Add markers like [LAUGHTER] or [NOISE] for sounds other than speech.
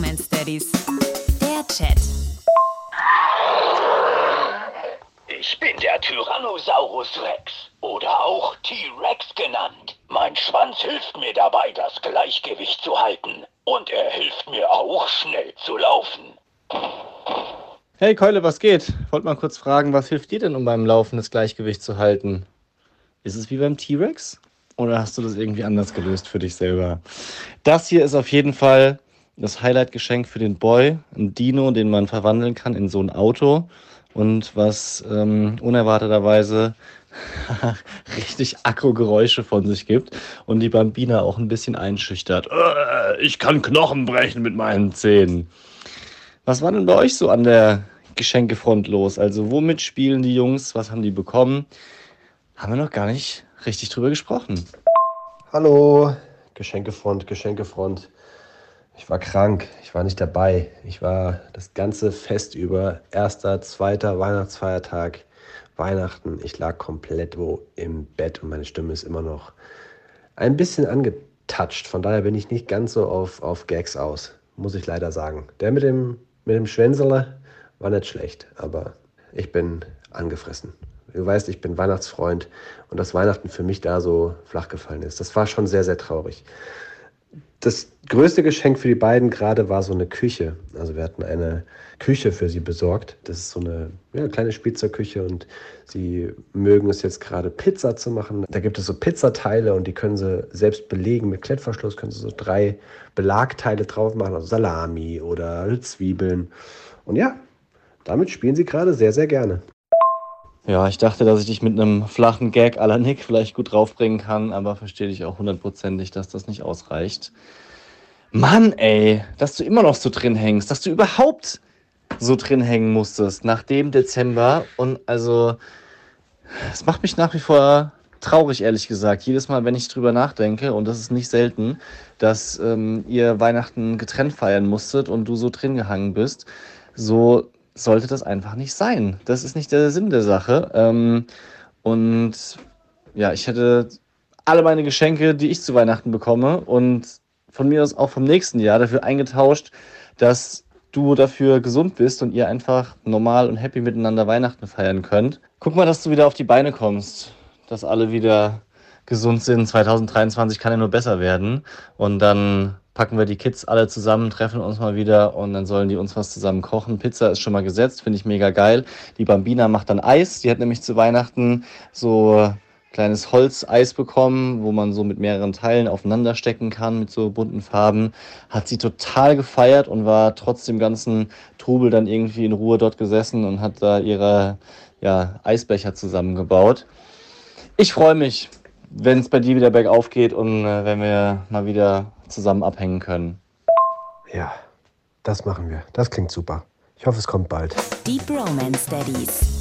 Bromance Daddies. Der Chat. Ich bin der Tyrannosaurus Rex oder auch T-Rex genannt. Mein Schwanz hilft mir dabei, das Gleichgewicht zu halten. Und er hilft mir auch, schnell zu laufen. Hey Keule, was geht? Wollte mal kurz fragen, was hilft dir denn, um beim Laufen das Gleichgewicht zu halten? Ist es wie beim T-Rex? Oder hast du das irgendwie anders gelöst für dich selber? Das hier ist auf jeden Fall das Highlight-Geschenk für den Boy. Ein Dino, den man verwandeln kann in so ein Auto. Und was ähm, unerwarteterweise [LAUGHS] richtig Akku-Geräusche von sich gibt und die Bambina auch ein bisschen einschüchtert. Äh, ich kann Knochen brechen mit meinen Zähnen. Was war denn bei euch so an der Geschenkefront los? Also womit spielen die Jungs? Was haben die bekommen? Haben wir noch gar nicht richtig drüber gesprochen. Hallo, Geschenkefront, Geschenkefront. Ich war krank, ich war nicht dabei. Ich war das ganze Fest über, erster, zweiter Weihnachtsfeiertag, Weihnachten. Ich lag komplett wo im Bett und meine Stimme ist immer noch ein bisschen angetouched. Von daher bin ich nicht ganz so auf, auf Gags aus, muss ich leider sagen. Der mit dem, mit dem Schwänzele war nicht schlecht, aber ich bin angefressen. Du weißt, ich bin Weihnachtsfreund und dass Weihnachten für mich da so flach gefallen ist. Das war schon sehr, sehr traurig. Das größte Geschenk für die beiden gerade war so eine Küche. Also wir hatten eine Küche für sie besorgt. Das ist so eine ja, kleine Spielzeugküche und sie mögen es jetzt gerade Pizza zu machen. Da gibt es so Pizzateile und die können sie selbst belegen. Mit Klettverschluss können sie so drei Belagteile drauf machen, also Salami oder Zwiebeln. Und ja, damit spielen sie gerade sehr, sehr gerne. Ja, ich dachte, dass ich dich mit einem flachen Gag la Nick vielleicht gut draufbringen kann, aber verstehe dich auch hundertprozentig, dass das nicht ausreicht. Mann, ey, dass du immer noch so drin hängst, dass du überhaupt so drin hängen musstest nach dem Dezember. Und also, es macht mich nach wie vor traurig, ehrlich gesagt. Jedes Mal, wenn ich drüber nachdenke, und das ist nicht selten, dass ähm, ihr Weihnachten getrennt feiern musstet und du so drin gehangen bist, so sollte das einfach nicht sein. Das ist nicht der Sinn der Sache. Ähm, und ja, ich hätte alle meine Geschenke, die ich zu Weihnachten bekomme und von mir aus auch vom nächsten Jahr dafür eingetauscht, dass du dafür gesund bist und ihr einfach normal und happy miteinander Weihnachten feiern könnt. Guck mal, dass du wieder auf die Beine kommst, dass alle wieder gesund sind. 2023 kann ja nur besser werden. Und dann packen wir die Kids alle zusammen, treffen uns mal wieder und dann sollen die uns was zusammen kochen. Pizza ist schon mal gesetzt, finde ich mega geil. Die Bambina macht dann Eis. Die hat nämlich zu Weihnachten so kleines Holzeis bekommen, wo man so mit mehreren Teilen aufeinander stecken kann mit so bunten Farben. Hat sie total gefeiert und war trotz dem ganzen Trubel dann irgendwie in Ruhe dort gesessen und hat da ihre ja, Eisbecher zusammengebaut. Ich freue mich, wenn es bei dir wieder bergauf geht und äh, wenn wir mal wieder zusammen abhängen können. Ja, das machen wir. Das klingt super. Ich hoffe, es kommt bald. Die Bromance Daddies.